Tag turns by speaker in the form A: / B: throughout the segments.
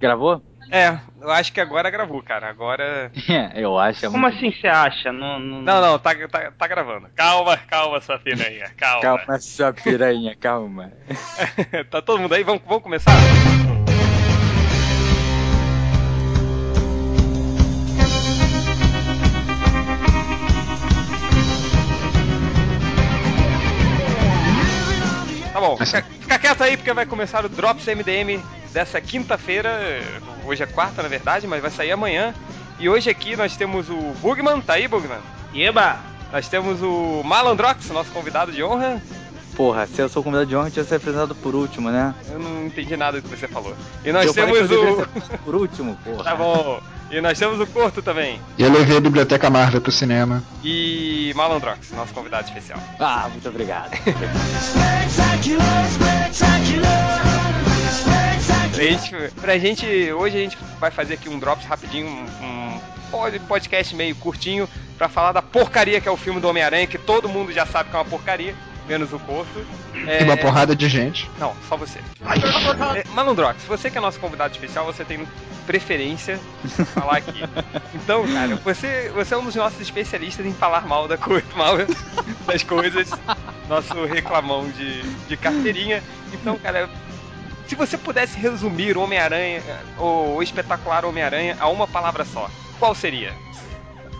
A: Gravou?
B: É, eu acho que agora gravou, cara. Agora.
A: É, eu acho. É
C: Como
A: muito...
C: assim você acha? Não, não,
B: Não, não, tá, tá, tá gravando. Calma, calma, sua piranha. Calma.
A: Calma, sua piranha, calma.
B: tá todo mundo aí? Vamos, vamos começar? Fica, fica quieto aí porque vai começar o Drops MDM dessa quinta-feira. Hoje é quarta, na verdade, mas vai sair amanhã. E hoje aqui nós temos o Bugman, tá aí, Bugman?
C: Eba!
B: Nós temos o Malandrox, nosso convidado de honra.
A: Porra, se eu sou convidado de honra, tinha que ser apresentado por último, né?
B: Eu não entendi nada do que você falou. E nós
A: eu
B: temos
A: eu
B: o.
A: por último, porra.
B: Tá bom. E nós temos o Corto também.
D: E eu levei a Biblioteca Marvel pro cinema.
B: E Malandrox, nosso convidado especial.
A: Ah, muito obrigado.
B: Pra gente, pra gente, hoje a gente vai fazer aqui um drops rapidinho, um, um pod- podcast meio curtinho, pra falar da porcaria que é o filme do Homem-Aranha, que todo mundo já sabe que é uma porcaria, menos o Corto. É,
D: E uma porrada de gente.
B: Não, só você. É, Malandrox, você que é nosso convidado especial, você tem preferência em falar aqui. Então, cara, você, você é um dos nossos especialistas em falar mal da coisa, mal das coisas, nosso reclamão de, de carteirinha. Então, cara, se você pudesse resumir o Homem-Aranha, o, o espetacular Homem-Aranha, a uma palavra só, qual seria?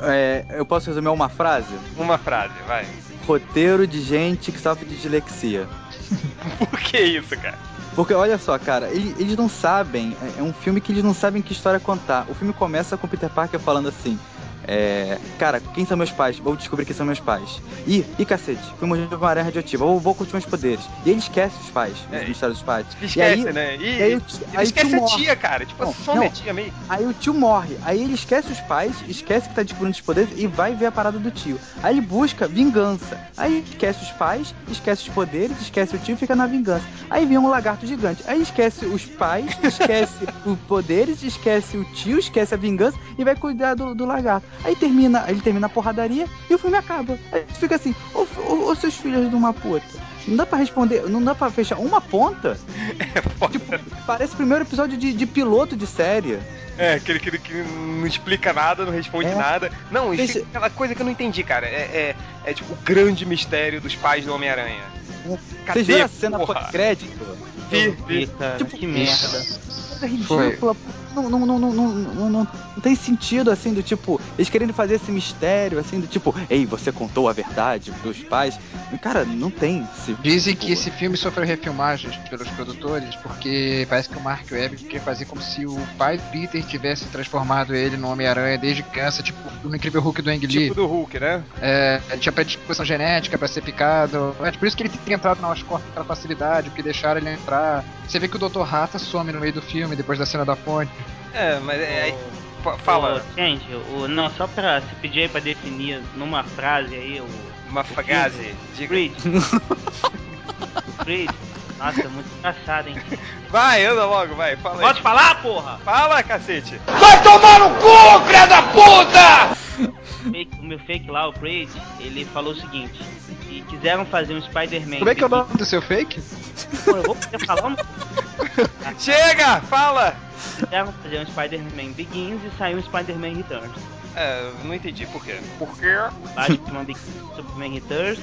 A: É, eu posso resumir uma frase?
B: Uma frase, vai.
A: Roteiro de gente que sofre de dislexia.
B: Por que isso, cara?
A: Porque olha só, cara, eles, não sabem, é- é um filme que eles não sabem que história contar. O filme começa com Peter Parker falando assim. É, cara, quem são meus pais? Vou descobrir quem são meus pais. Ih, ih cacete, fui mordido por uma aranha radioativa, vou, vou curtir meus poderes. E ele esquece os pais,
B: É,
A: os mistérios dos pais.
B: Esquece,
A: e aí,
B: né? E,
A: e aí o tio-
B: ele
A: aí
B: esquece a
A: morre.
B: tia, cara. Tipo,
A: Não, não.
B: tia meio.
A: Aí o tio morre, aí ele esquece os pais, esquece que tá descobrindo os poderes e vai ver a parada do tio. Aí ele busca vingança. Aí esquece os pais, esquece os poderes, esquece o tio e fica na vingança. Aí vem um lagarto gigante. Aí esquece os pais, esquece os poderes, esquece o tio, esquece a vingança e vai cuidar do, do lagarto. Aí termina, ele termina a porradaria e o filme acaba. Aí fica assim, ô, ô, ô seus filhos de uma puta. Não dá pra responder, não dá pra fechar uma ponta? Tipo, parece o primeiro episódio de, de piloto de série.
B: É, aquele que, que não explica nada, não responde
A: É.
B: nada. Não, e
A: Deixa-
B: fica aquela coisa que eu não entendi, cara. É, é, é tipo o grande mistério dos pais do Homem-Aranha. Cadê,
A: Vocês viram a cena pós-crédito?
B: Vi, vi.
A: Tipo,
C: que merda.
A: Coisa
D: Foi.
A: ridícula. Não, não, não, não, não, não tem sentido, assim, do tipo, eles querendo fazer esse mistério, assim, do tipo, ei, você contou a verdade dos pais. Cara, não tem. Se,
D: Dizem
A: tipo,
D: que esse filme sofreu refilmagens pelos produtores porque parece que o Mark Webb queria fazer como se o pai do Peter tivesse transformado ele no Homem-Aranha desde criança, tipo no Incrível Hulk do Ang Lee.
B: Tipo do Hulk, né?
D: É, ele tinha predisposição genética pra ser picado. É por isso que ele tem entrado na Oscorp com aquela facilidade, porque deixaram ele entrar. Você vê que o Dr. Rata some no meio do filme, depois da cena da ponte.
B: É, mas é. aí- fa- Fala,
C: Ô, gente, o, não, só pra se pedir aí pra definir numa frase aí, o,
B: uma frase. Diga.
C: Creed. o Creed. Nossa, é muito engraçado, hein?
B: Vai, anda logo, vai. Fala aí.
C: Pode falar, porra!
B: Fala, cacete.
C: Fake- o meu fake lá, o Creed, ele falou o seguinte: que quiseram fazer um Spider-Man.
D: Como é que é o nome do seu fake?
C: Pô, eu vou poder falar um
B: Chega, fala.
C: Quiseram fazer um Spider-Man Begins e saiu um Spider-Man Returns.
B: É, não entendi por quê. Por quê?
C: Batman Begins Superman Returns.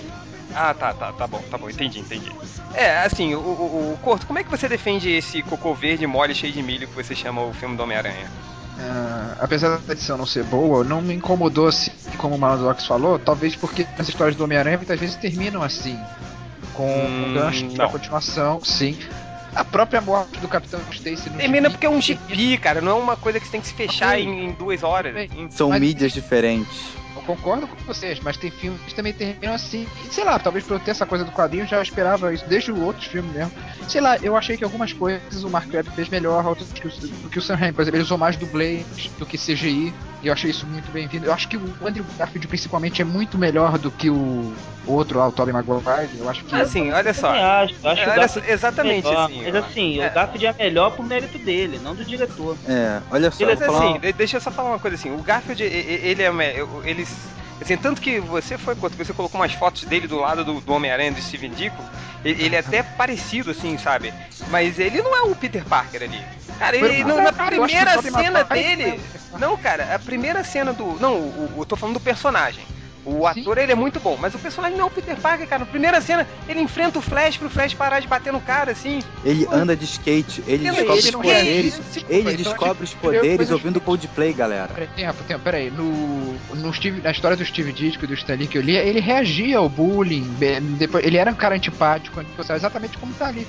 B: Ah, tá, tá, tá bom, tá bom, entendi, entendi. É, assim, o, o, o Corto, como é que você defende esse cocô verde mole cheio de milho que você chama o filme do Homem-Aranha?
D: Ah, apesar da edição não ser boa, não me incomodou assim, como o Malandrox falou, talvez porque as histórias do Homem-Aranha muitas vezes terminam assim, com
B: Hum,
D: um gancho
B: não.
D: da continuação, sim. A própria morte do Capitão Stacy no
B: Termina
D: gibi-
B: porque é um gibi, cara, não é uma coisa que você tem que se fechar em, em duas horas.
A: São
D: Mas-
A: mídias diferentes.
D: Eu concordo com vocês, mas tem filmes que também terminam assim. E, sei lá, talvez por eu ter essa coisa do quadrinho, eu já esperava isso desde o outro filme mesmo. Sei lá, eu achei que algumas coisas o Mark Webb fez melhor, outras que o, do que o Sam Raimi. Por exemplo, ele usou mais dublês do que CGI. E eu achei isso muito bem-vindo. Eu acho que o Andrew Garfield, principalmente, é muito melhor do que o outro lá, o Tobey Maguire. Eu acho que.
B: Assim, olha só.
C: Acho, acho Garfield
B: só, exatamente
C: é
B: assim.
C: Mas assim,
B: É.
C: o Garfield é melhor por mérito dele, não do diretor.
A: É, olha só, vou falar
B: assim, de- deixa eu só falar uma coisa assim. O Garfield, ele é. eu- Eles. Assim, tanto que você foi. quando Você colocou umas fotos dele do lado do, do Homem-Aranha do Steven Dico. Ele, ele é até parecido, assim, sabe? Mas ele não é o Peter Parker ali. Cara, ele, no- na primeira cena dele. Não, cara, a primeira cena do. Não, eu tô falando do personagem. O
D: Sim.
B: ator, ele é muito bom, mas o personagem não é o Peter Parker, cara. Na primeira cena, ele enfrenta o Flash pro Flash parar de bater no cara, assim.
A: Ele anda de skate, ele
B: Ele-
A: descobre
D: ele
A: os
D: não
A: poderes. Ele
D: então
A: descobre
D: a
A: os poderes ouvindo Coldplay, galera.
D: Peraí, tempo, tempo, peraí. No, no Steve, na história do Steve Ditko e do Stanley que eu li, ele reagia ao bullying. Depois, ele era um cara antipático, antissocial, exatamente como tá ali.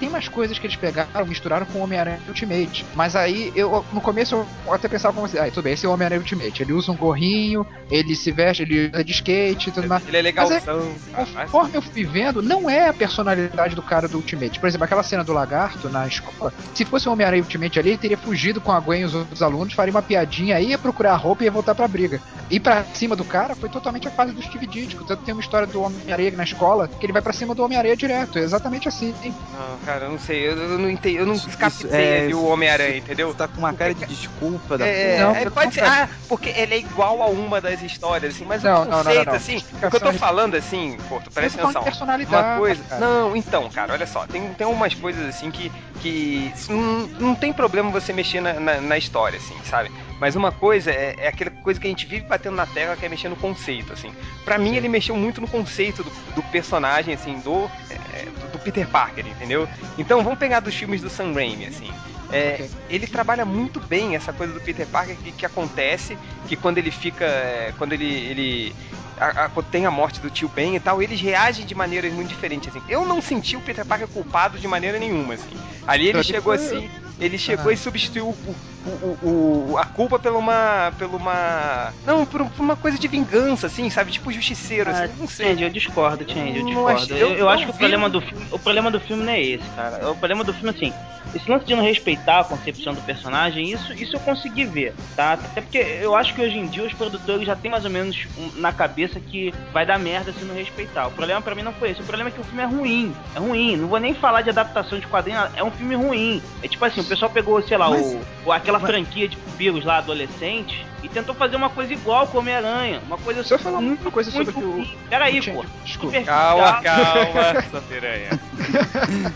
D: Tem umas coisas que eles pegaram, misturaram com o Homem-Aranha Ultimate. Mas aí, eu no começo eu até pensava como assim, ah, tudo bem, esse é o Homem-Aranha Ultimate. Ele usa um gorrinho, ele se veste, ele de skate e tudo mais.
B: Ele é legalzão.
D: Conforme eu fui vendo, não é a personalidade do cara do Ultimate. Por exemplo, aquela cena do lagarto na escola, se fosse o Homem-Aranha Ultimate ali, ele teria fugido com a Gwen e os outros alunos, faria uma piadinha aí, ia procurar a roupa e ia voltar pra briga. E pra cima do cara foi totalmente a fase do Steve Ditko. Tanto tem uma história do Homem-Aranha na escola que ele vai pra cima do Homem-Aranha direto. É exatamente assim.
B: Não, cara, eu não sei, eu, eu não entendi, eu não captei
A: é,
B: o Homem-Aranha, entendeu?
A: Tá com uma cara de desculpa da
B: É,
D: Não,
B: é, pode ser, ah, porque ele é igual a uma das histórias, assim, mas
D: Não, não, não, não,
B: assim, o que eu tô falando, assim, Porto, presta atenção.
D: personalidade.
B: Uma coisa. Não, então, cara, olha só. Tem, tem umas coisas assim que. que não, não tem problema você mexer na, história, assim, sabe? Mas uma coisa é, é aquela coisa que a gente vive batendo na tecla que é mexer no conceito, assim. Pra mim, ele mexeu muito no conceito do, personagem, assim, do, é, do, do Peter Parker, entendeu? Então, vamos pegar dos filmes do Sam Raimi, assim. É,
D: Ok.
B: Ele trabalha muito bem essa coisa do Peter Parker que, que acontece, que quando ele fica. é, Quando ele. ele a- a- tem a morte do tio Ben e tal, eles reagem de maneiras muito diferentes, assim. Eu não senti o Peter Parker culpado de maneira nenhuma, assim. Ali ele chegou assim, ele chegou
D: Ah.
B: e substituiu o, o- o- o- a culpa pela uma. pela uma. Não, por, por uma coisa de vingança, assim, sabe? Tipo justiceiro,
C: Ah,
B: assim. Não sei.
C: Change, eu discordo, Change, eu discordo.
B: acho-
C: eu,
B: eu
C: eu acho que o problema do filme, o problema do filme não é esse, cara. O problema do filme assim, esse lance de não respeitar a concepção do personagem, isso, isso eu consegui ver, tá? Até porque eu acho que hoje em dia os produtores já têm mais ou menos um- na cabeça que vai dar merda se não respeitar. O problema pra mim não foi esse. O problema é que o filme é ruim. É ruim. Não vou nem falar de adaptação de quadrinho, é um filme ruim. É tipo assim, pessoal pegou, sei lá,
A: Mas-
C: o, o- aquela franquia de vampiros lá adolescente e tentou fazer uma coisa igual com o Homem-Aranha. Uma coisa
D: eu falar
C: muito,
D: uma coisa sobre
C: muito
D: o-.
C: Peraí, pô.
D: Desculpa.
B: Calma, calma, sua piranha.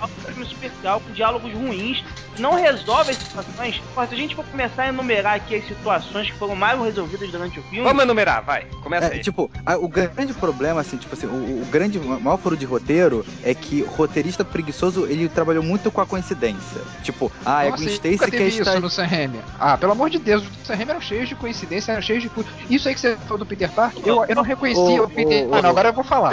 C: um filme superficial com diálogos ruins, não resolve as situações. Pô, se a gente for começar a enumerar aqui as situações que foram mal resolvidas durante o filme,
B: Vamos enumerar, vai. Começa
A: É,
B: aí.
A: tipo, a- o grande problema, assim, tipo assim, o, o grande o maior furo de roteiro é que o roteirista preguiçoso, ele trabalhou muito com a coincidência. Tipo, ah, é
D: Nossa,
A: Gwen Stacy
D: teve
A: quer
D: isso no Sam Raimi. Ah, pelo amor de Deus, o Sam Raimi eram cheios de coincidência, eram cheios de... Isso aí que você falou do Peter Parker, eu, eu não reconhecia
A: Ô,
D: o Peter...
A: ô,
D: ah, não, agora eu vou falar.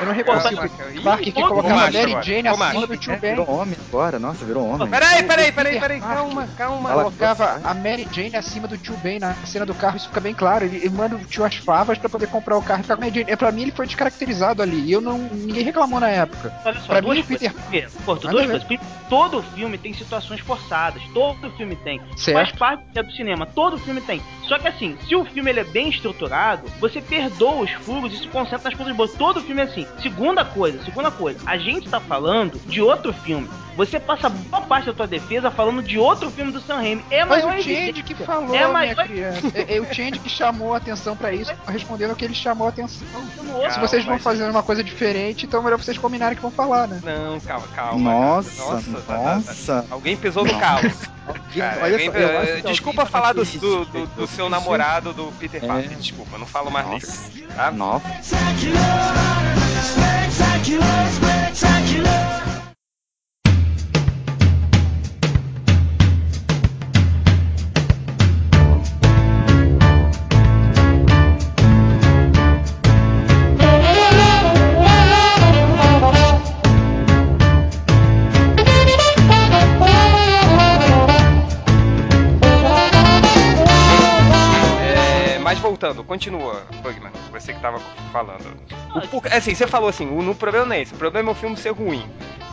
D: Eu não reconheci o Parker que
C: Ih,
D: colocava a Mary. Jane acima do tio Ben.
A: virou homem agora, nossa, virou homem.
B: Peraí, peraí, peraí, peraí, calma, calma.
D: Colocava a Mary Jane acima do tio Ben na cena do carro, isso fica bem claro. Ele, manda o tio as favas pra poder comprar o carro e ficar com a Mary Jane. É, Pra mim ele foi descaracterizado ali. E eu não. ninguém reclamou na época.
C: olha só,
D: pra
C: duas
D: mim,
C: coisas.
D: Peter-
C: duas coisas. Todo filme tem situações forçadas. Todo filme tem.
D: Certo.
C: Faz parte é do cinema. Todo filme tem. Só que assim, se o filme ele é bem estruturado, você perdoa os furos e se concentra nas coisas boas. Todo filme é assim. Segunda coisa, segunda coisa. A gente tá falando de outro filme. Você passa boa parte da tua defesa falando de outro filme do Sam Raimi. É
D: Mas
C: maior
D: o Change que falou,
C: É, mas-
D: minha criança. É, é o Change que chamou a atenção pra isso, respondendo que ele chamou a atenção.
B: Calma,
D: Se vocês vão
B: mas-
D: fazer uma coisa diferente, então é melhor vocês combinarem que vão falar, né?
B: Não, calma, calma.
A: Nossa, nossa.
B: tá- tá- Alguém pisou no caos. Cara,
A: Olha
B: alguém-
A: só,
B: eh, desculpa falar do, do, do- do seu namorado do Peter
A: É.
B: Parker. Desculpa, não falo mais
A: Nossa.
B: dele. Tá?
A: Nossa.
B: Continua, Bugman, você que tava falando. O assim, você falou assim, o, no problema não é esse, o problema é o filme ser ruim.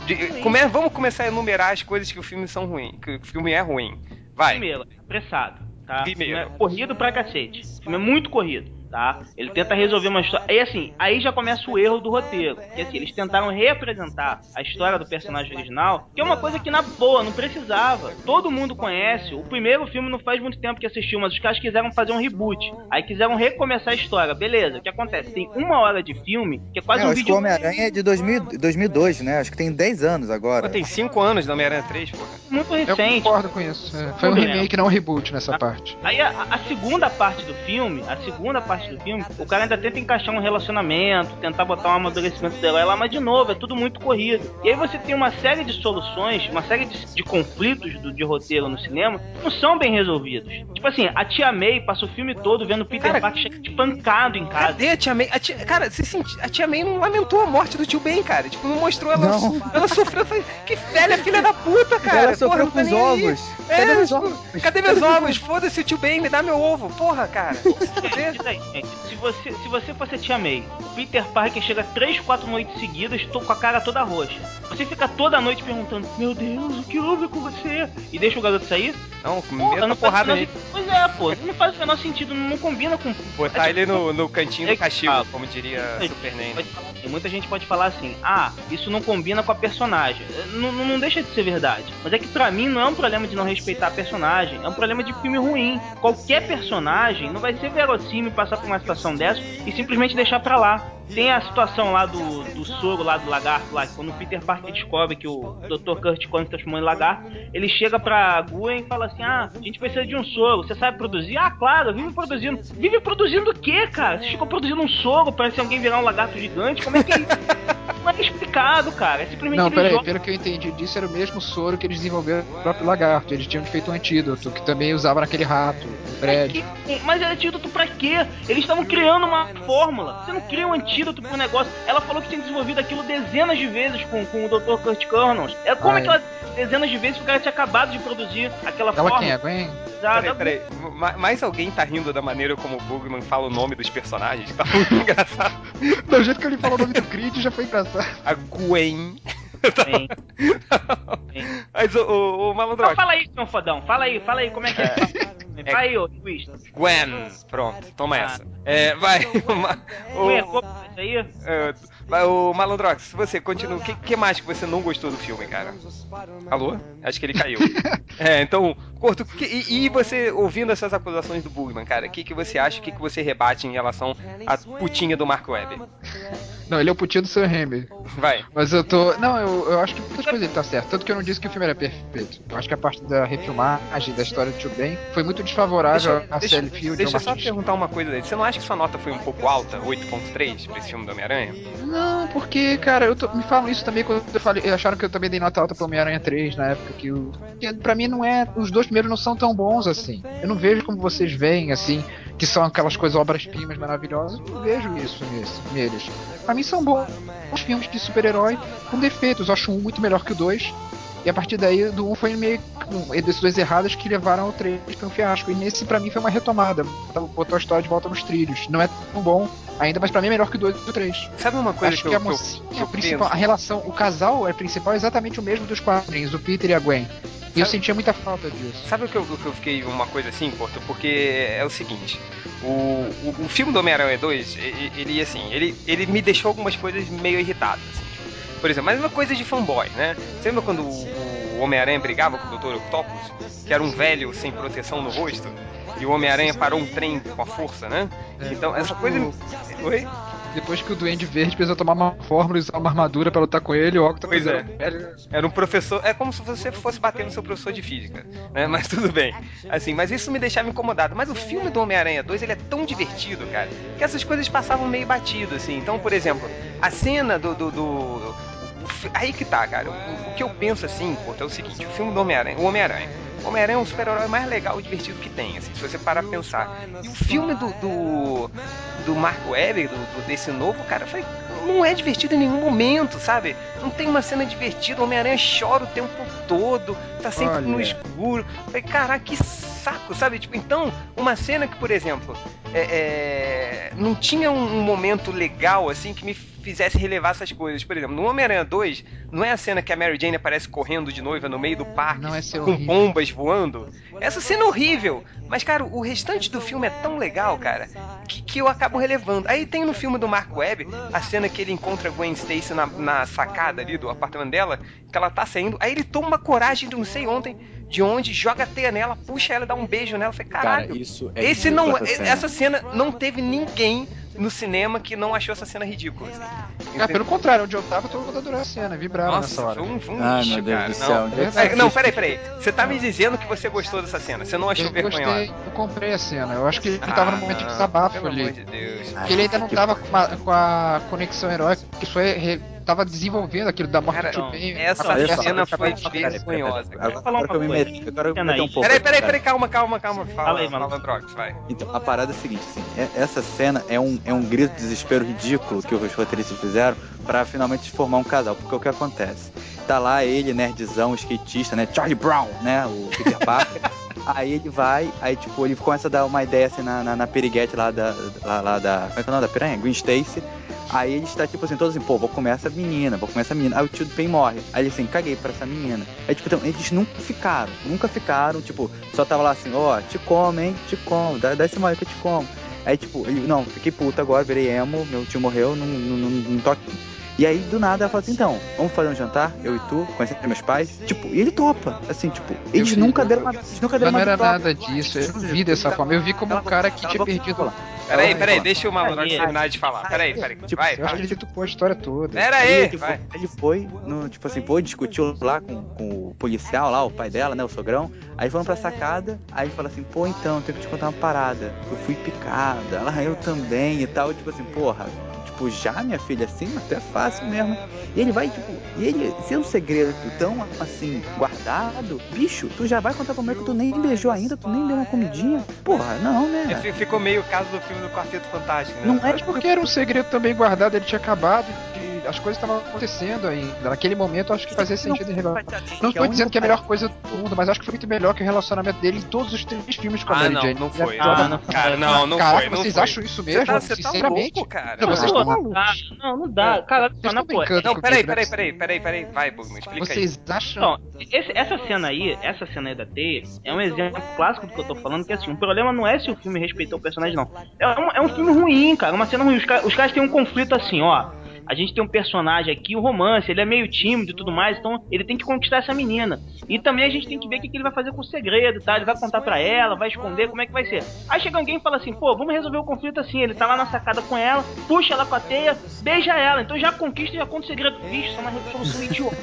B: De- come- vamos começar a enumerar as coisas que o filme são ruins, que o filme é ruim. Vai.
C: Primeiro, apressado, tá?
B: Primeiro.
C: É corrido pra cacete. O filme é muito corrido. Tá? Ele tenta resolver uma história. E assim, aí já começa o erro do roteiro. Que assim, eles tentaram reapresentar a história do personagem original, que é uma coisa que na boa não precisava. Todo mundo conhece. O primeiro filme não faz muito tempo que assistiu, mas os caras quiseram fazer um reboot. Aí quiseram recomeçar a história. Beleza, o que acontece? Tem uma hora de filme que é quase
E: É,
C: um
E: acho que
C: vídeo.
E: o Homem-Aranha é de 2000, 2002, né? Acho que tem 10 anos agora.
B: Pô, tem 5 anos da Homem-Aranha 3, porra.
C: muito
D: Eu
C: recente.
D: concordo com isso. é. Foi um remake, não um reboot nessa parte.
C: Aí a, a segunda parte do filme, a segunda parte do filme, o cara ainda tenta encaixar um relacionamento, tentar botar um amadurecimento do herói lá, mas de novo, é tudo muito corrido. E aí você tem uma série de soluções, uma série de, de conflitos do, de roteiro no cinema que não são bem resolvidos. Tipo assim, a tia May passa o filme todo vendo o Peter
B: Cara,
C: Parker chegar espancado em casa.
B: Cadê a tia May? A tia- cara, você senti... a tia May não lamentou a morte do tio Ben, cara. Tipo, não mostrou ela.
E: Não.
B: Ela sofreu. Que velha filha da puta, cara.
E: Ela sofreu
B: Porra,
E: com os
B: tá aí.
E: ovos.
B: É,
E: Cadê meus
B: tipo,
E: ovos?
B: Cadê meus ovos? Foda-se o tio Ben, me dá meu ovo. Porra, cara. Cadê?
C: Gente. Se você, se você fosse a Tia May, o Peter Parker chega 3, 4 noites seguidas, tô com a cara toda roxa. Você fica toda noite perguntando, meu Deus, o que houve com você? E deixa o garoto sair?
B: Não,
C: Porra, não
B: porrada
C: menor Pois é, pô, não faz o menor sentido, não combina com.
B: Botar
C: É
B: ele
C: tipo-
B: no, no cantinho
C: É
B: do castigo,
C: ah,
B: como diria
C: é,
B: Superman.
C: e muita gente pode falar assim, ah, isso não combina com a personagem. Não, não, não deixa de ser verdade. Mas é que pra mim não é um problema de não respeitar a personagem, é um problema de filme ruim. Qualquer personagem não vai ser verossímil passar por uma situação dessa e simplesmente deixar pra lá. Tem a situação lá do, do soro lá do lagarto lá, quando o Peter Parker descobre que o Dr. Kurt Connors se transformou em lagarto, ele chega pra Gwen e fala assim: Ah, a gente precisa de um soro, você sabe produzir? Ah, claro, vive produzindo. Vive produzindo o quê, cara? Você ficou produzindo um soro pra se alguém virar um lagarto gigante? Como é que. Não é explicado, cara. É simplesmente
D: Não, peraí,
C: joga-
D: pelo que eu entendi disso, era o mesmo soro que eles desenvolveram pro próprio lagarto. Eles tinham feito um antídoto, que também usava naquele rato, no prédio.
C: Que- Mas é antídoto pra quê? Eles estavam criando uma fórmula. Você não cria um antídoto pro negócio. Ela falou que tinha desenvolvido aquilo dezenas de vezes com, com o Dr. Kurt Connors. É como
D: Ah,
C: é que ela dezenas de vezes o cara tinha acabado de produzir aquela
D: Ela
C: fórmula.
D: quem é? Gwen?
B: Peraí, peraí. Ma- Mais alguém tá rindo da maneira como o Bugman fala o nome dos personagens? Tá muito engraçado.
D: Do jeito que ele falou o nome do Creed já foi engraçado.
B: A Gwen.
C: Bem.
B: Mas o, o, o Malandrox.
C: Então fala aí, seu fodão. Fala aí, fala aí como é que é. Fala aí, ô linguista.
B: Gwen. Pronto, toma essa. É, vai. O, ma- o-
C: é isso aí?
B: é, o Malandrox, se você continua. O que, que mais que você não gostou do filme, cara? Alô? Acho que ele caiu. é, então, Corto, que- e, e você ouvindo essas acusações do Bugman, cara, o que, que você acha, o que, que você rebate em relação à putinha do Mark Webber?
D: Não, ele é o putinho do Sam Raimi.
B: Vai.
D: Mas eu tô. Não, eu, eu acho que muitas coisas ele tá certo. Tanto que eu não disse que o filme era perfeito. Eu acho que a parte da refilmagem, da história do Tio Ben, foi muito desfavorável a Sally Field.
B: deixa eu só
D: Martin
B: perguntar uma coisa dele. Você não acha que sua nota foi um pouco alta, 8.3, pra filme do Homem-Aranha?
D: Não, porque, cara, eu tô- me falam isso também quando eu falei. Acharam que eu também dei nota alta pro Homem-Aranha 3 na época que o. Que pra mim não é. Os dois primeiros não são tão bons assim. Eu não vejo como vocês veem, assim, que são aquelas coisas obras-primas maravilhosas. Eu não vejo isso nesse, neles. Pra mim são bons os filmes de super-herói com defeitos. Eu acho um muito melhor que o 2. E a partir daí, do 1 um foi meio com decisões erradas que levaram ao 3 para um fiasco. E nesse, pra mim, foi uma retomada. Botou a história de volta nos trilhos. Não é tão bom ainda, mas pra mim é melhor que o 2 e o 3.
B: Sabe uma coisa
D: Acho
B: que,
D: que,
B: eu,
D: a
B: que eu-
D: mocinha
B: eu
D: principal,
B: penso?
D: a relação, o casal é principal é exatamente o mesmo dos quadrinhos, o Peter e a Gwen. E eu sentia muita falta disso.
B: Sabe o que eu, o que eu fiquei uma coisa assim, Porto? Porque é o seguinte, o, o, o filme do Homem-Aranha 2, ele, ele, assim, ele, ele me deixou algumas coisas meio irritadas, assim, por exemplo, mas uma coisa de fanboy, né? Você lembra quando o, Homem-Aranha brigava com o Dr. Octopus, que era um velho sem proteção no rosto, e o Homem-Aranha parou um trem com a força, né?
D: É,
B: então, essa coisa...
D: o-
B: Oi?
D: Depois que o Duende Verde precisou tomar uma fórmula e usar uma armadura pra lutar com ele, o Octopus
B: Pois é.
D: era-
B: Era um professor. É como se você fosse bater no seu professor de física, né? Mas tudo bem. Assim, mas isso me deixava incomodado. Mas o filme do Homem-Aranha 2 ele é tão divertido, cara, que essas coisas passavam meio batido, assim. Então, por exemplo, a cena do. do, do- aí que tá, cara. O, o que eu penso assim, pô, é o seguinte: o filme do Homem-Aranha. O Homem-Aranha. Homem-Aranha é o super-herói mais legal e divertido que tem, assim, se você parar pra pensar. E o filme do, do, do Mark Webber, do, do- desse novo, cara, foi, não é divertido em nenhum momento, sabe? Não tem uma cena divertida, o Homem-Aranha chora o tempo todo, tá sempre no
D: Olha.
B: escuro. Falei, caraca, que saco, sabe? Tipo, então, uma cena que, por exemplo, é, é, não tinha um, um momento legal, assim, que me fizesse relevar essas coisas. Por exemplo, no Homem-Aranha 2, não é a cena que a Mary Jane aparece correndo de noiva no meio do parque
D: Não é
B: com
D: horrível.
B: bombas voando? Essa cena é horrível. Mas, cara, o restante do filme é tão legal, cara, que, que eu acabo relevando. Aí tem no filme do Mark Webb a cena que ele encontra a Gwen Stacy na, na sacada ali do apartamento dela, que ela tá saindo. Aí ele toma uma coragem de não sei ontem, de onde, joga a teia nela, puxa ela, dá um beijo nela. Eu falei, caralho.
F: Cara, isso é
B: Esse não,
F: essa cena.
B: essa cena não teve ninguém no cinema que não achou essa cena ridícula. Assim.
D: Ah, pelo contrário, onde eu tava, todo mundo adorou a cena, vibrava nessa
B: Nossa,
D: hora.
B: foi um, foi um
F: Ai,
B: lixo,
F: meu Deus
B: cara.
F: do
B: Não.
F: céu. onde é
B: não, peraí, peraí. Você tá me dizendo que você gostou dessa cena. Você não achou
D: Eu
B: vergonhosa.
D: gostei, eu comprei a cena. Eu acho que ele tava no momento de desabafo
B: Ah, pelo
D: ali.
B: amor de Deus.
D: Porque ele ainda não tava com a, com a conexão heróica, que foi re- tava desenvolvendo aquilo da morte
B: Cara,
C: não,
D: Ben.
B: essa cena foi
D: Capitã-
F: Peraí, peraí, peraí.
B: vergonhosa.
F: Agora, agora que eu me
C: coisa.
F: agora eu um pouco.
B: Peraí, peraí, peraí, calma, calma, calma. Fala,
C: aí.
B: Drox, vai.
A: Então, a parada é a seguinte, assim, é- essa cena é um, é um grito de desespero ridículo que os roteiristas fizeram pra finalmente formar um casal, porque o que acontece? Tá lá ele, nerdzão, skatista, né, Charlie Brown, né, o Peter Parker, aí ele vai, aí tipo, ele começa a dar uma ideia assim na, na, na piriguete lá da, lá, lá da, como é que é o nome da piranha? Green Stacy, Aí ele está tipo assim, todos assim, pô, vou comer essa menina, vou comer essa menina. Aí o tio do Pen morre. Aí ele assim, caguei pra essa menina. Aí tipo, então, eles nunca ficaram, nunca ficaram, tipo, só tava lá assim, ó, te como, hein, te como, dá, dá esse mole que eu te como. Aí tipo, ele, não, fiquei puta agora, virei emo, meu tio morreu, não, não, não, não tô aqui. E aí, do nada, ela fala assim, então, vamos fazer um jantar, eu e tu, conhecer meus pais? Tipo, e ele topa, assim, tipo, eles
D: vi,
A: nunca
D: eu-
A: deram uma, eles nunca deram
D: Mas não
A: uma
D: era nada disso, eu não vi dessa forma. Eu vi como um cara que tinha perdido.
B: Peraí,
A: Ela-
B: peraí,
A: ela-
B: deixa o
C: Aí,
B: terminar de falar. Peraí, peraí.
A: Tipo,
B: Vai,
D: Eu acho
B: vai.
D: que ele topou a história toda.
B: Pera
A: Aí
B: aí,
A: ele,
B: vai.
A: ele foi, no, tipo assim, foi, discutiu lá com, com o policial lá, o pai dela, né, o sogrão. Aí foram pra sacada, aí ele fala assim, pô, então, eu tenho que te contar uma parada. Eu fui picada, ela eu também e tal, tipo assim, porra, tipo, já minha filha, assim, até é fácil mesmo. E ele vai, tipo, e ele, se é um segredo tão, assim, guardado, bicho, tu já vai contar pra mãe que tu nem beijou ainda, tu nem deu uma comidinha? Porra, não,
B: É,
A: né?
B: fi- Ficou meio o caso do filme do Quarteto Fantástico, né?
A: Não é
D: Mas porque era um segredo também guardado, ele tinha acabado de. As coisas estavam acontecendo ainda. Naquele momento, acho que fazia sentido revelar. Não tô dizendo que é a melhor coisa do mundo, mas acho que foi muito melhor que o relacionamento dele em todos os três filmes com a
B: Ah,
D: Mary
B: não,
D: Jane.
B: não foi.
D: Ela-
C: Ah, não
B: Cara, não, não
D: Caraca,
B: foi. Não
D: vocês
B: foi.
D: acham isso
B: Você
D: mesmo?
B: tá, você tá
D: Sinceramente?
B: louco, cara.
D: Não, vocês estão
C: não
D: malucos.
C: dá, não, não dá. Cara,
D: Vocês
C: não, pô,
D: brincando
B: Não, peraí,
D: comigo,
B: peraí,
D: né?
B: peraí, peraí, peraí. Vai, Bugman, explica aí.
D: Vocês acham.
C: Não, esse- essa cena aí, essa cena aí da teia, é um exemplo clássico do que eu tô falando, que assim, o problema não é se o filme respeitou o personagem, não. É um, é um filme ruim, cara, uma cena ruim. Os, ca- os caras têm um conflito assim, ó. A gente tem um personagem aqui, o romance, ele é meio tímido e tudo mais, então ele tem que conquistar essa menina. E também a gente tem que ver o que, ele vai fazer com o segredo, tá? Ele vai contar pra ela, vai esconder, como é que vai ser. Aí chega alguém e fala assim, pô, vamos resolver o conflito assim. Ele tá lá na sacada com ela, puxa ela com a teia, beija ela. Então já conquista e já conta o segredo. Bicho, isso é uma resolução idiota.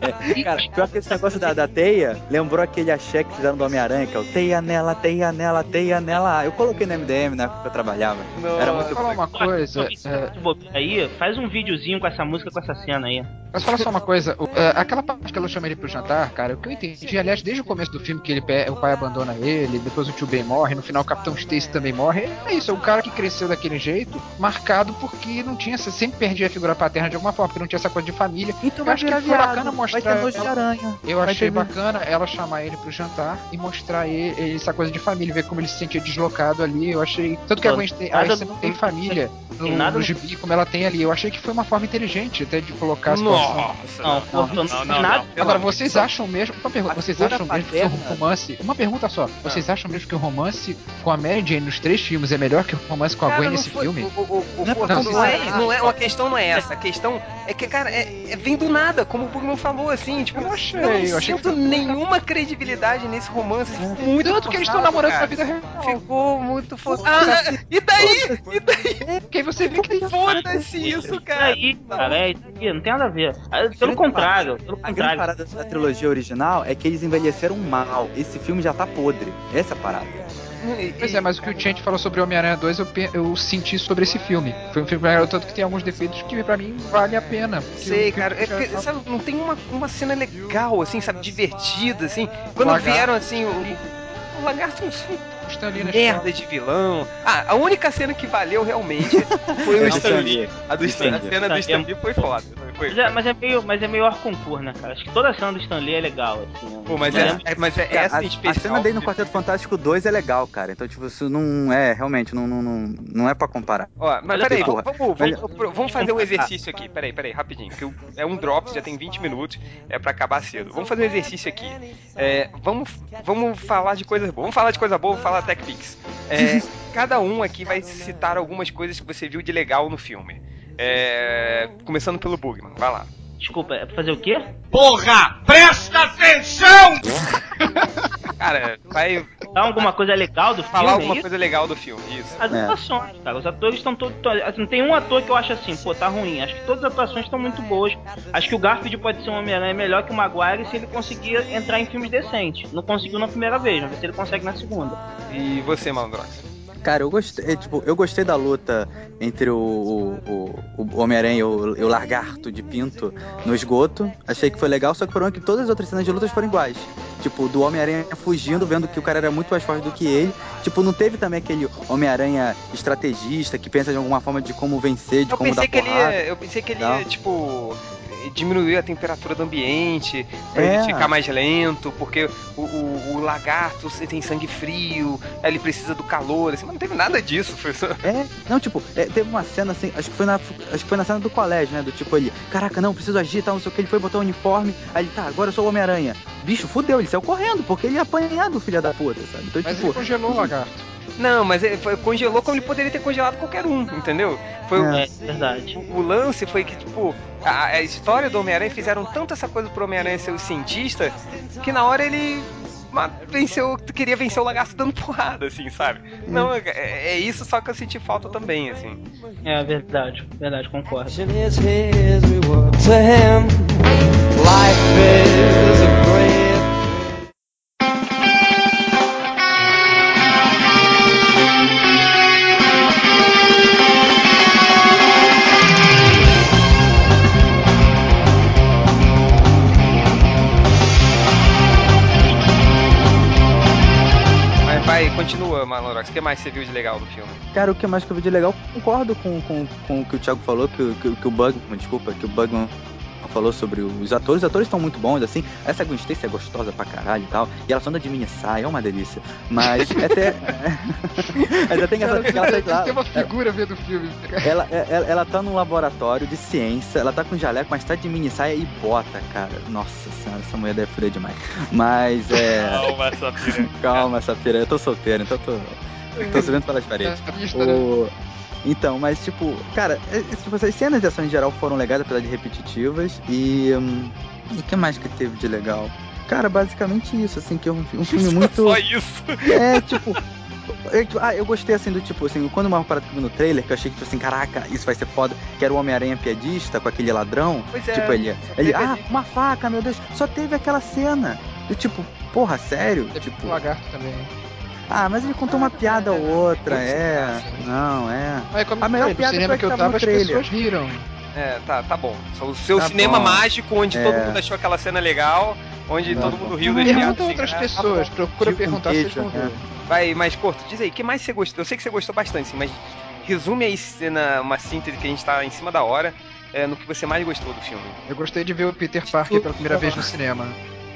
A: É, cara, pior que esse negócio da, da teia, lembrou aquele axé que fizeram do Homem-Aranha, que é o teia nela, teia nela, teia nela. Eu coloquei no MDM na época que eu trabalhava. Era muito
D: Vou falar uma coisa. é,
C: Aí, faz um videozinho com essa música, com essa cena aí.
D: Mas fala só uma coisa, o- é, aquela parte que ela chama ele pro jantar, cara, o que eu entendi, aliás, desde o começo do filme que ele o pai abandona ele, depois o tio Ben morre, no final o Capitão Stacy também morre, é isso, é um cara que cresceu daquele jeito, marcado porque não tinha, sempre perdia a figura paterna de alguma forma, porque não tinha essa coisa de família.
A: Então
D: Eu acho que foi bacana mostrar
A: Vai ter nojo de
D: ela-
A: aranha.
D: Eu
A: Vai
D: achei
A: ter-
D: bacana ela chamar ele pro jantar e mostrar ele, ele essa coisa de família, ver como ele se sentia deslocado ali. Eu achei. Tanto que a Gwen tem, a
C: Nada-
D: Gwen não tem família no,
C: nada
D: no- gibi como ela tem ali. Eu achei que foi uma forma inteligente até de colocar a situação.
B: Nossa,
C: Não,
B: não,
C: não,
B: não,
C: não,
B: não,
C: nada.
D: Agora, vocês acham mesmo. Uma pergunta,
A: A
D: vocês acham mesmo que o romance. Uma pergunta só. Vocês acham mesmo que o romance com a Mary Jane nos três filmes é melhor que o romance com a Gwen nesse filme?
A: Não é
B: não, é, não é, uma questão não é essa. A questão é que, cara, é, é- vem do nada, como o Bugman falou, assim, tipo,
D: Eu não achei,
B: eu não
D: eu achei que
B: sinto nenhuma credibilidade nesse romance. Muito
D: Tanto que eles estão namorando na vida real.
B: Ficou muito forçado. Ah, e daí? E daí?
D: Porque aí você vê que tem
B: Foda-se isso, cara.
C: aí, cara, é isso aí, não tem nada a ver. Ah, Pelo contrário, pelo
A: A grande
C: contrário.
A: parada da trilogia original é que eles envelheceram mal. Esse filme já tá podre. Essa é a parada.
D: Pois é, mas o que o Chant falou sobre Homem-Aranha 2 eu, eu senti sobre esse filme. Foi um filme tanto que tem alguns defeitos que pra mim vale a pena.
B: Sei, cara. É porque, sabe, não tem uma, uma cena legal, assim, sabe, divertida, assim. Quando vieram, assim, o, o lagarto é merda de vilão. Ah, a única cena que valeu realmente foi o
A: É do
B: Stan
A: Stan
B: Lee.
A: Lee.
B: A, do Stan, a cena do
C: Stan
B: Stan
C: Lee.
B: Lee foi foda.
C: Mas é, mas é meio, mas é meio né, cara? Acho que toda a cena do Stan Lee é legal, assim. né?
B: Pô, mas
A: É.
B: é, é- mas é
A: Cara,
B: essa
A: a,
B: em
A: a
B: especial.
A: cena dele no Quarteto Fantástico 2 é legal, cara. Então, tipo, isso não é, realmente, não, não, não, não é pra comparar.
B: Ó, mas peraí, vamos, vamos, vamos fazer um exercício aqui. Peraí, peraí, rapidinho. É um drop, já tem 20 minutos, é pra acabar cedo. Vamos fazer um exercício aqui. É, vamos, vamos falar de coisas boas. Vamos falar de coisa boa, vamos falar TechPix. É, cada um aqui vai citar algumas coisas que você viu de legal no filme. É, começando pelo Bugman, vai lá.
C: Desculpa, é pra fazer o quê?
B: Cara, vai
C: Falar alguma coisa legal do
B: falar
C: filme,
B: alguma
C: é isso?
B: coisa legal do filme, isso.
C: As
A: É.
C: atuações, cara. Os atores estão todos. to- Assim, não tem um ator que eu acho assim, pô, tá ruim. Acho que todas as atuações estão muito boas. Acho que o Garfield pode ser um Homem-Aranha melhor que o Maguire se ele conseguir entrar em filmes decentes. Não conseguiu na primeira vez, vamos ver se ele consegue na segunda.
B: E você, Malandrox?
A: Cara, eu gostei, é, tipo, eu gostei da luta entre o, o, o- Homem-Aranha e o, e o Lagarto de Pinto no esgoto. Achei que foi legal, só que problema é que todas as outras cenas de lutas foram iguais. Tipo, do Homem-Aranha fugindo, vendo que o cara era muito mais forte do que ele. Tipo, não teve também aquele Homem-Aranha estrategista que pensa de alguma forma de como vencer, de
B: Eu
A: como dar
B: que ele
A: porrada.
B: ia, eu pensei que ele ia, tipo, diminuir a temperatura do ambiente, pra
A: É.
B: ele ficar mais lento, porque o, o, o lagarto tem sangue frio, ele precisa do calor, assim, mas não teve nada disso, foi só...
A: É, não, tipo, é, teve uma cena assim, acho que foi na acho que foi na cena do colégio, né? Do tipo ele, caraca, não, preciso agir, tal, não sei o que, ele foi botar o uniforme, aí ele, tá, agora eu sou o Homem-Aranha. Bicho, fudeu, ele saiu correndo, porque ele ia apanhar do filho da puta, sabe? Então,
D: Mas
A: tipo,
D: ele congelou o lagarto.
B: Não, mas ele foi- congelou como ele poderia ter congelado qualquer um, entendeu? Foi o-
C: É, verdade.
B: O, o lance foi que, tipo, a, a história do Homem-Aranha fizeram tanto essa coisa pro Homem-Aranha ser o cientista que na hora ele venceu, queria vencer o lagarto dando porrada, assim, sabe? Não, é, é isso só que eu senti falta também, assim.
C: É verdade, verdade, concordo.
G: Life
B: mais você viu de legal no filme?
A: cara, o que mais que eu vi de legal, concordo com, com, com o que o Thiago falou, que, que, que o Bugman, desculpa, que o Bugman falou sobre os atores, os atores estão muito bons, assim, essa Gwen Stacy é gostosa pra caralho e tal, e ela só anda de mini saia, é uma delícia, mas até... mas até engraçado porque ela
D: Tem
A: tá lá,
D: que ter uma figura vendo o filme.
A: Ela, ela, ela tá num laboratório de ciência, ela tá com jaleco, mas tá de mini saia e bota, cara. Nossa senhora, essa mulher deve fuder demais. Mas é.
B: Calma, Safira.
A: Calma, Safira, eu tô solteiro, então tô. Tô subindo pelas paredes.
D: É, né?
A: O... Então, mas tipo, cara, é- é, tipo, essas cenas de ação em geral foram legais, apesar de repetitivas. E. hum, E o que mais que teve de legal? Cara, basicamente isso, assim, que é um, um filme muito.
B: Só isso.
A: É, tipo. eu, tipo, ah, eu gostei assim do tipo assim, quando uma parada que eu vi no trailer, que eu achei que tipo assim, caraca, isso vai ser foda, que era o Homem-Aranha piadista com aquele ladrão.
B: Pois é.
A: Tipo, ele, ele, ah,
B: ali.
A: uma faca, meu Deus, só teve aquela cena. Do tipo, porra, sério?
D: Teve
A: Tipo,
D: o lagarto também.
A: Ah, mas ele contou uma piada ou outra, é. Não, é.
D: Mas como
A: A melhor piada
D: cinema que eu
A: tava
D: as pessoas riram.
B: É, tá, tá bom. O seu
A: Tá
B: cinema
A: bom.
B: mágico, onde
A: É.
B: todo mundo achou aquela cena legal, onde
A: Tá
B: todo mundo riu das piadas.
D: Pergunta outras
B: graça.
D: pessoas, procura
A: Tipo
D: perguntar se eles vão ver.
A: né?
B: Vai, mais curto, diz aí, o que mais você gostou? Eu sei que você gostou bastante, sim, mas resume aí cena, uma síntese que a gente tá em cima da hora, é, no que você mais gostou do filme.
D: Eu gostei de ver o Peter Parker pela primeira vez no cinema.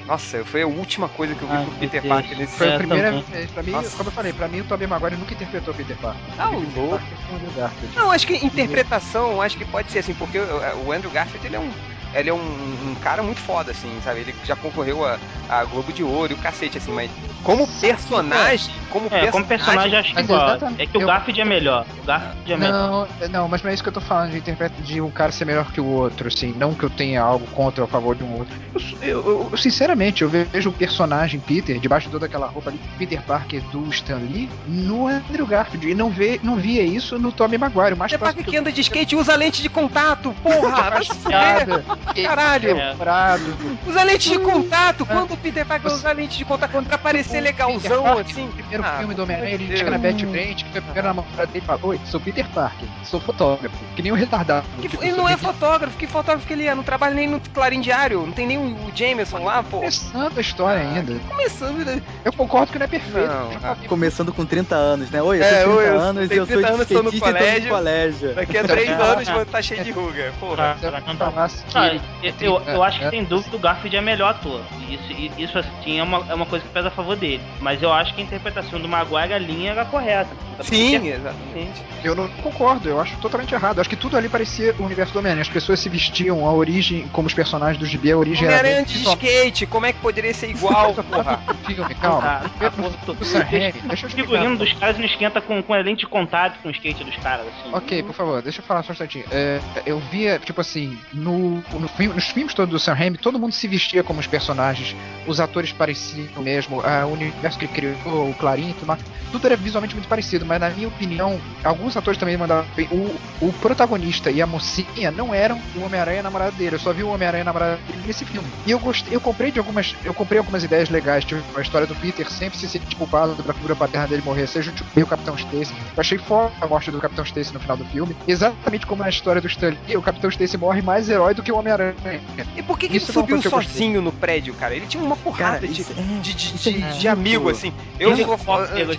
B: Nossa, foi a última coisa que eu vi
C: Ai,
B: com o
C: meu
B: Peter. Parker nesse
D: Foi a primeira vez, pra mim,
B: Nossa.
D: como eu falei, pra mim o Tobey Maguire nunca interpretou o Peter Parker.
B: Ah,
D: O
B: louco.
D: Parker foi o Andrew Garfield.
B: Não, acho que interpretação, acho que pode ser assim, porque o Andrew Garfield ele é um, ele é um, um cara muito foda, assim, sabe? Ele já concorreu a, a Globo de Ouro e o cacete, assim, mas como personagem, como
C: É, como personagem acho que
D: Mas
C: igual. É que o
D: eu-
C: Garfield é melhor. O Garfield é melhor.
D: Não, não, mas não é isso que eu tô falando de interpreta de um cara ser melhor que o outro, assim, não que eu tenha algo contra ou a favor de um outro. Eu, eu- eu, sinceramente, eu vejo o personagem Peter, debaixo de toda aquela roupa ali, Peter Parker do Stan Lee, no Andrew Garfield, e não, vê, não via isso no Tommy Maguire, o mais
B: Peter
D: próximo
B: Parker que anda de skate e usa lente de contato, porra! vai se fuder. Caralho!
C: É.
B: Usa lente de contato! Quando o Peter Parker usar lente de contato pra parecer legalzão,
D: Parker,
B: assim.
D: Primeiro
B: Ah,
D: filme do Homem-Aranha, ele
B: Deus.
D: chega na Betty Brant, que foi a primeira namorada dele e fala: Oi, sou Peter Parker, sou fotógrafo. Que nem um retardado.
B: Que-
D: Tipo,
B: ele não é
D: Peter-
B: fotógrafo, que fotógrafo que ele é? Não trabalha nem no Clarim Diário, não tem nem o Jameson lá, pô.
D: Começando a história ainda.
B: Começando, né?
D: Eu concordo que não é perfeito.
B: Não, ah.
E: Começando com 30 anos, né? Oi, eu
B: É,
E: tenho 30
B: oi, eu
E: anos e eu sou
B: 30 anos, tô no
E: e
B: colégio. Daqui a três anos vou estar cheio de ruga. Porra.
C: Não, tá. Eu, eu, acho que sem dúvida o Garfield é melhor ator. Isso, isso assim, é uma, é uma coisa que pesa a favor dele. Mas eu acho que a interpretação do Maguire, a linha era correta.
B: Sim, exatamente.
D: Eu não concordo, eu acho totalmente errado. Eu acho que tudo ali parecia o universo do Homem-Aranha. As pessoas se vestiam, a origem, como os personagens do gibi, a origem era.
B: Homem-Aranha
D: bem
B: de skate, como é que poderia ser igual, porra?
D: Filme, calma.
C: Ah, ah, O figurino dos caras não esquenta com, com a lente de contato com o skate dos caras, assim.
D: Ok, por favor, deixa eu falar só um instantinho. É, eu via, tipo assim, no, nos filmes todos do Sam Raimi, todo mundo se vestia como os personagens, os atores pareciam mesmo, a- o universo que ele criou, o Clarim tudo tudo era visualmente muito parecido, mas na minha opinião, alguns atores também mandaram bem. O, o protagonista e a mocinha não eram o Homem-Aranha namorado dele, eu só vi o Homem-Aranha namorado dele nesse filme. E eu gostei, eu comprei de algumas, eu comprei algumas ideias legais, tipo a história do Peter sempre se sentir culpado pra figura paterna dele morrer, seja tipo, o Capitão Stacy. Eu achei foda a morte do Capitão Stacy no final do filme. Exatamente como na história do Stan Lee, o Capitão Stacy morre mais herói do que o Homem-Aranha.
B: E por que, que ele
D: uma
B: subiu sozinho no prédio, cara? Ele tinha uma porrada
E: Cara,
B: de,
E: isso é-
B: de, de,
E: é
B: de- amigo, assim. Eu,
C: Ele
B: vou,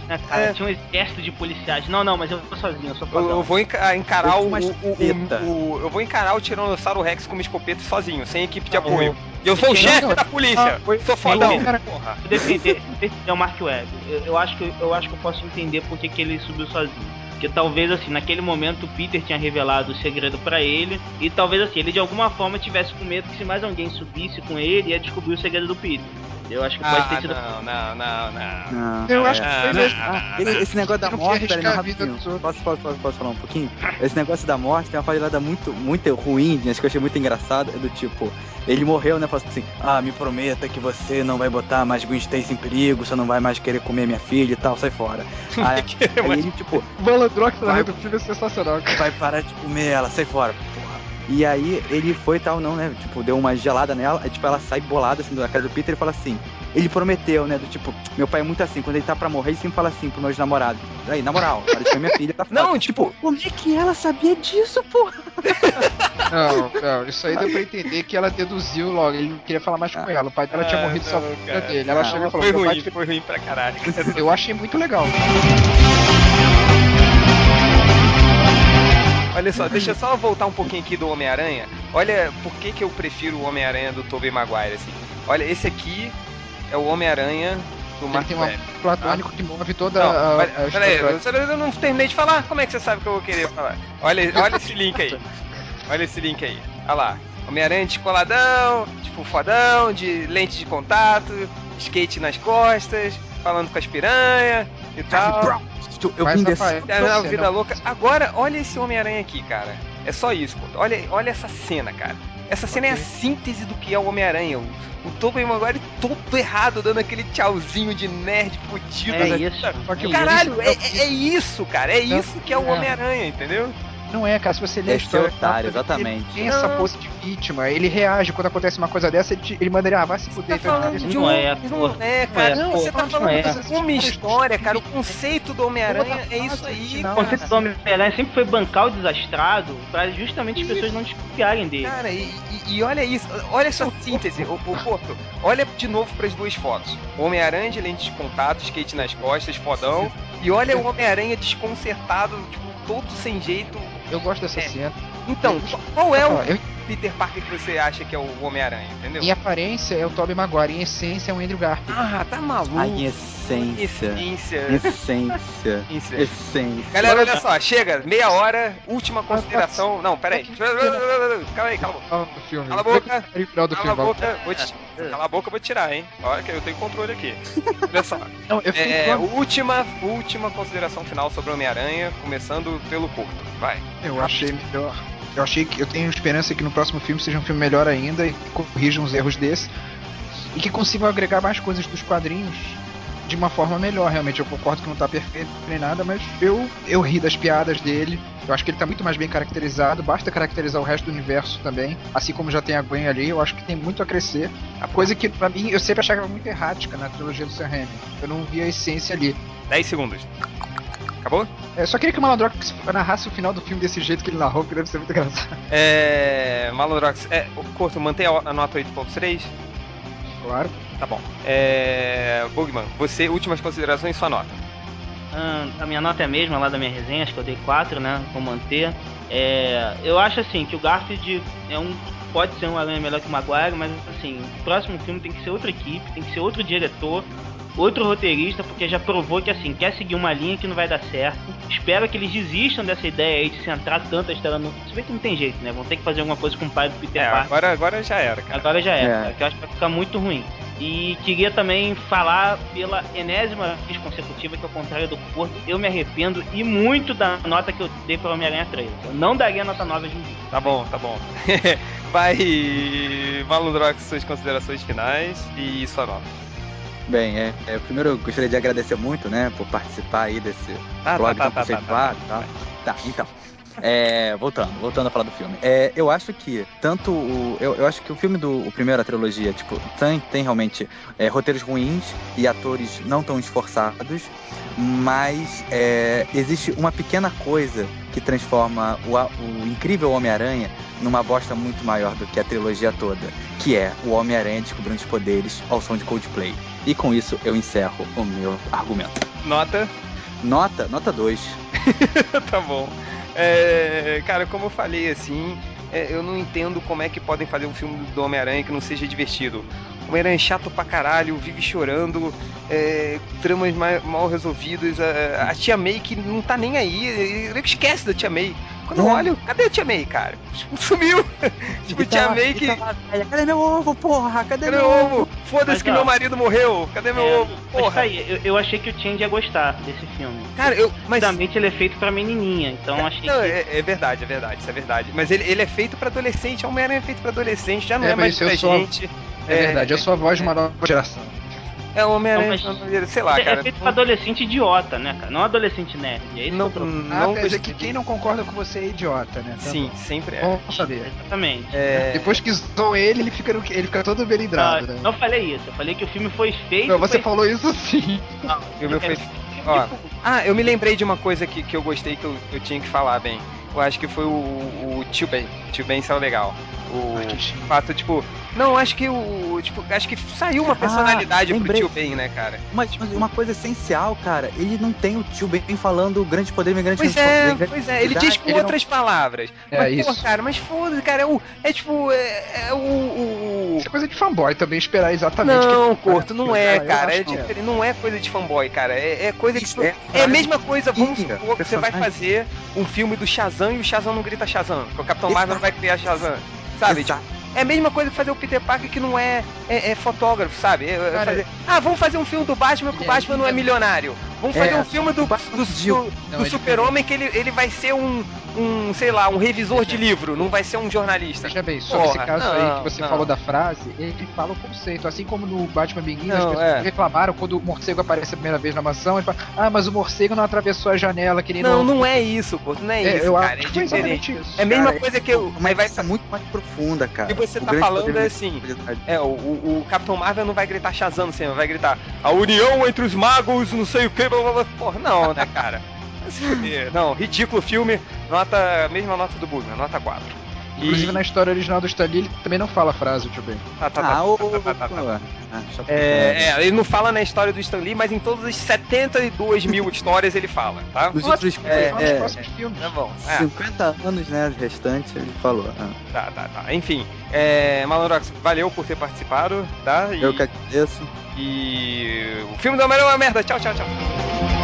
C: né, cara?
B: é.
C: Tinha um exército de policiais. Não, não, mas eu tô sozinho, eu sou
B: eu, vou enca- encarar
E: Eu
B: o, Eu vou encarar o Tiranossauro Rex com uma escopeta sozinho, sem equipe de
C: Não,
B: apoio. Eu sou o chefe da polícia.
D: Ah,
B: Sou fodão.
C: Vou defender, defender o Mark Webb. Eu, eu acho que, eu acho que eu posso entender por que, que ele subiu sozinho. Porque talvez assim, naquele momento o Peter tinha revelado o segredo pra ele. E talvez assim, ele de alguma forma tivesse com medo que se mais alguém subisse com ele, ia descobrir o segredo do Peter. Eu acho que pode
B: Ah,
C: ter sido.
B: não, não, não, não.
E: Não.
D: Eu acho que
B: Ah,
D: foi mesmo.
E: Ah, esse, esse negócio da morte, peraí, não, rapidinho. Posso, posso, posso, posso falar um pouquinho? Esse negócio da morte tem uma falhada muito, muito ruim, gente, que eu achei muito engraçado, é do tipo, ele morreu, né, falou assim, ah, me prometa que você não vai botar mais Gwen Stacy em perigo, você não vai mais querer comer minha filha e tal, sai fora. Aí, aí ele, tipo,
D: Malandrox
E: Vai-
D: do filme é sensacional, cara.
E: vai parar de comer ela, sai fora, porra. E aí ele foi tal, não, né? Tipo, deu uma gelada nela, aí tipo, ela sai bolada assim da casa do Peter e fala assim. Ele prometeu, né? Do tipo, meu pai é muito assim, quando ele tá pra morrer, ele sempre fala assim pro meu namorado. Aí, na moral, para de comer minha filha, tá foda.
B: Não, tipo,
E: Como é que ela sabia disso, porra?
D: Não, não, isso aí deu pra entender que ela deduziu logo, ele não queria falar mais com ela. O pai dela tinha
B: Ah,
D: morrido só por
B: cara.
D: dele. Ela
E: Ah,
D: chegou e falou:
B: foi
D: meu pai
B: ruim,
D: fez-
B: foi ruim pra caralho.
D: Eu achei muito legal.
B: Olha só, deixa eu só voltar um pouquinho aqui do Homem-Aranha. Olha por que, que eu prefiro o Homem-Aranha do Tobey Maguire, assim. Olha, esse aqui é o Homem-Aranha do
D: Ele
B: Mark
D: tem uma
B: Webb.
D: platônico que move toda
B: Não,
D: a, a
B: peraí, eu, não terminei de falar. Como é que você sabe que eu vou querer falar? Olha, olha esse link aí. Olha esse link aí. Olha lá. Homem-Aranha descoladão, tipo fodão, de lente de contato, skate nas costas, falando com as piranhas e tal.
E: Eu
D: Mas,
E: vim.
D: Rafael,
B: É vida
D: não-
B: louca. Agora, olha esse Homem-Aranha aqui, cara. É só isso, pô. Olha, olha essa cena, cara. Essa cena é a síntese do que é o Homem-Aranha. O, o Tobey Maguire todo errado, dando aquele tchauzinho de nerd fudido.
C: É
B: né?
C: isso.
B: Caralho, é,
D: isso-
B: é- é isso, cara. É isso que é o
D: é.
B: Homem-Aranha, entendeu?
D: Não é, cara, se você ler a
E: Esse
D: história.
E: otário,
D: ele
E: exatamente.
D: tem essa
B: Não.
D: pose de vítima, ele reage quando acontece uma coisa dessa, ele, ele manda ele, ah, vai se
B: Você
D: fuder,
B: tá
D: então. ele-
C: Não
B: um,
C: é,
B: não
C: porra.
B: é,
C: Não
B: cara.
C: é,
B: Não,
C: porra.
B: você tá
C: Não
B: falando
C: é.
B: uma história, cara. O conceito do Homem-Aranha é isso aí,
D: Não,
C: O
B: cara.
C: conceito do Homem-Aranha sempre foi bancar o desastrado pra justamente as pessoas não desconfiarem dele.
B: Cara, e, e- e olha isso, olha essa síntese, o, o Porto, olha de novo para as duas fotos. Homem-Aranha de lente de contato, skate nas costas, fodão, e olha o Homem-Aranha desconcertado, tipo, todo sem jeito.
D: Eu gosto dessa
B: É.
D: cena.
B: Então, qual é o
D: eu-
B: Peter Parker que você acha que é o Homem-Aranha, entendeu?
D: em aparência é o Tobey Maguire, em essência é o Andrew Garfield.
B: Ah, tá maluco.
E: Ai, em essência.
B: Essência.
E: Essência.
B: Essência.
E: Essência.
B: Galera, olha só, chega, meia hora, última consideração. Não, peraí. Calma aí, cala a boca.
D: Ah, no filme.
B: Cala a boca. Cala a
D: filme.
B: boca, vou te... Cala a boca, eu vou tirar, hein? Olha que eu tenho controle aqui. Olha só.
D: Não, eu
B: É,
D: com-
B: última, última consideração final sobre o Homem-Aranha, começando pelo curto. Vai.
D: Eu achei melhor. Eu achei que eu tenho esperança que no próximo filme seja um filme melhor ainda e que corrijam os erros desse e que consigam agregar mais coisas dos quadrinhos de uma forma melhor, realmente. Eu concordo que não tá perfeito nem nada, mas eu, eu ri das piadas dele. Eu acho que ele tá muito mais bem caracterizado. Basta caracterizar o resto do universo também. Assim como já tem a Gwen ali, eu acho que tem muito a crescer. A coisa que, pra mim, eu sempre achava muito errática na trilogia do Sam Raimi. Eu não via a essência ali.
B: 10 segundos. Acabou?
D: É, só queria que o Malandrox narrasse o final do filme desse jeito que ele narrou, porque deve ser muito engraçado.
B: É. Malandrox, é, Corto, mantém a nota 8.3?
D: Claro.
B: Tá bom. É. Bugman, você, últimas considerações, sua nota.
C: Ah, a minha nota é a mesma lá da minha resenha, acho que eu dei 4, né? Vou manter. É, eu acho assim que o Garfield é um. Pode ser um aranha melhor que o Maguire, mas assim, o próximo filme tem que ser outra equipe, tem que ser outro diretor, outro roteirista, porque já provou que assim, quer seguir uma linha que não vai dar certo. Espero que eles desistam dessa ideia aí de centrar tanto a história no. Se bem que não tem jeito, né? Vão ter que fazer alguma coisa com o pai do Peter
B: É,
C: Parker.
B: agora, agora já era, cara.
C: Agora já é,
A: É.
C: cara, que eu acho que vai ficar muito ruim. E queria também falar pela enésima vez consecutiva que, ao contrário do Porto, eu me arrependo e muito da nota que eu dei para Homem-Aranha 3. Eu não daria nota 9 hoje em dia.
B: Tá bom, tá bom. Vai, Malandrox, suas considerações finais e sua nota.
A: Bem, é, é, primeiro eu gostaria de agradecer muito, né, por participar aí desse
B: Tá,
A: blog
B: tá,
A: tão
B: tá, tá,
A: conceituado e tal. Tá, então. É, voltando, voltando a falar do filme. É, eu acho que tanto o. Eu, eu acho que o filme do o primeiro, a trilogia, tipo, tem, tem realmente é, roteiros ruins e atores não tão esforçados, mas é, existe uma pequena coisa que transforma o, o incrível Homem-Aranha numa bosta muito maior do que a trilogia toda, que é o Homem-Aranha descobrindo os poderes ao som de Coldplay. E com isso eu encerro o meu argumento.
B: Nota?
A: Nota, nota 2.
B: tá bom. É, cara, como eu falei, assim, é, eu não entendo como é que podem fazer um filme do Homem-Aranha que não seja divertido. O Homem-Aranha é chato pra caralho, vive chorando, é, tramas ma- mal resolvidas. A, a Tia May que não tá nem aí, ele esquece da Tia May. Quando eu
A: É.
B: olho, cadê a Tia May, cara? Sumiu! tipo, Tia May que.
A: Cadê meu ovo, porra? Cadê,
B: Cadê
A: meu ovo?
B: ovo? Foda-se que
C: ó,
B: meu marido morreu! Cadê meu
C: É,
B: ovo? Porra!
C: aí, eu, eu achei que o Change ia gostar desse filme.
B: Cara, eu. Mas.
C: Realmente ele é feito pra menininha, então achei
B: Não,
C: que.
B: é, é verdade, é verdade, isso é verdade. Mas ele, ele é feito pra adolescente, o Homem-Aranha é feito pra adolescente, já não
D: É,
B: é, mais pra
D: sou-
B: gente.
D: É, verdade, eu sou a voz de uma nova geração.
B: É o Homem-Aranha,
C: mas-
B: sei lá,
C: é,
B: cara.
C: é feito pra adolescente idiota, né, cara? Não adolescente nerd. É isso
B: não,
C: que eu tô...
B: não,
D: ah, quer dizer que quem não concorda com você é idiota, né? Tá
B: Sim,
D: bom.
B: sempre é.
D: Bom saber.
C: Exatamente.
B: É,
D: Depois que zoam ele, ele fica, no- ele fica todo belidrado,
C: Não,
D: né?
C: não falei isso, eu falei que o filme foi feito.
D: Não, você
C: foi...
D: falou isso sim.
C: Não,
B: o filme foi- ó. Ah, eu me lembrei de uma coisa que, que eu gostei que eu, eu tinha que falar bem. Eu acho que foi o, o Tio Ben. Tio Ben saiu legal. O fato, tipo. Não, acho que o. Tipo, acho que saiu uma personalidade pro
A: lembrei.
B: Tio Ben, né, cara?
A: Mas, mas uma coisa essencial, cara, ele não tem o tio bem falando grande poder, minha grande
B: Pois é,
A: grande
B: pois é, ele diz com
D: ele não-
B: outras palavras.
D: É
B: mas,
D: isso.
B: pô, cara, mas foda-se, cara, é o. É tipo. É, é o. o- o-
D: Isso é coisa de fanboy também, esperar exatamente
B: Não,
D: que...
B: Corto, não é, cara. É
D: é.
B: diferente, não é coisa de fanboy, cara. É, é coisa de.
A: É
B: É a mesma coisa, vamos supor que você vai fazer um filme do Shazam e o Shazam não grita Shazam. Porque o Capitão. Marvel não vai criar Shazam. Sabe? É a mesma coisa que fazer o Peter Parker que não é, é, é fotógrafo, sabe? É- é
D: Cara,
B: fazer- ah, vamos fazer um filme do Batman que o Batman não é milionário. Vamos
A: É,
B: fazer um filme do, do, do- do
D: é
B: super-homem que ele, ele vai ser um, um, sei lá, um revisor de livro, não vai ser um jornalista.
D: Veja bem, sobre
B: Porra,
D: esse caso
B: não,
D: aí que você
B: não.
D: falou da frase, ele fala o conceito. Assim como no Batman Begins, as
B: Não,
D: pessoas
B: é.
D: reclamaram quando o morcego aparece a primeira vez na mansão, ele fala, ah, mas o morcego não atravessou a janela, que nem
B: Não, não é isso, Corto, não é,
D: É,
B: isso,
D: eu
B: cara.
D: acho
B: É
D: foi
B: diferente.
D: exatamente isso.
B: É a mesma
A: Cara,
B: coisa que eu.
A: Mas
B: vai
A: vai é muito mais profunda, cara.
B: E você
A: O
B: tá falando é assim. É, o, o, o Capitão Marvel não vai gritar Shazam sempre, vai gritar a união entre os magos, não sei o que. Porra, não, né, cara? Não, ridículo filme, nota, mesma nota do Bugman, nota 4. E-
D: Inclusive na história original do Stan Lee, ele também não fala a frase, tio Ben.
B: Tá, tá, tá,
A: Ah,
B: tá, tá, tá, tá.
A: pô. Ah, chato
B: É, é, ele não fala na história do Stan Lee, mas em todas as 72 mil histórias ele fala, tá?
A: Nos outros
D: É,
A: é,
D: nos
A: é,
D: próximos filmes.
B: Tá bom. É,
A: 50 anos, né, restantes, ele falou. Ah,
B: tá, tá, tá. Enfim, é, Malandrox, valeu por ter participado, tá? E,
A: Eu que agradeço.
B: e o filme do Homem-Aranha é uma merda. Tchau, tchau, tchau.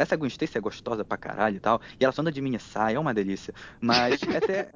A: Essa Gwen Stacy é gostosa pra caralho e tal. E ela só anda de mini saia, é uma delícia. Mas até.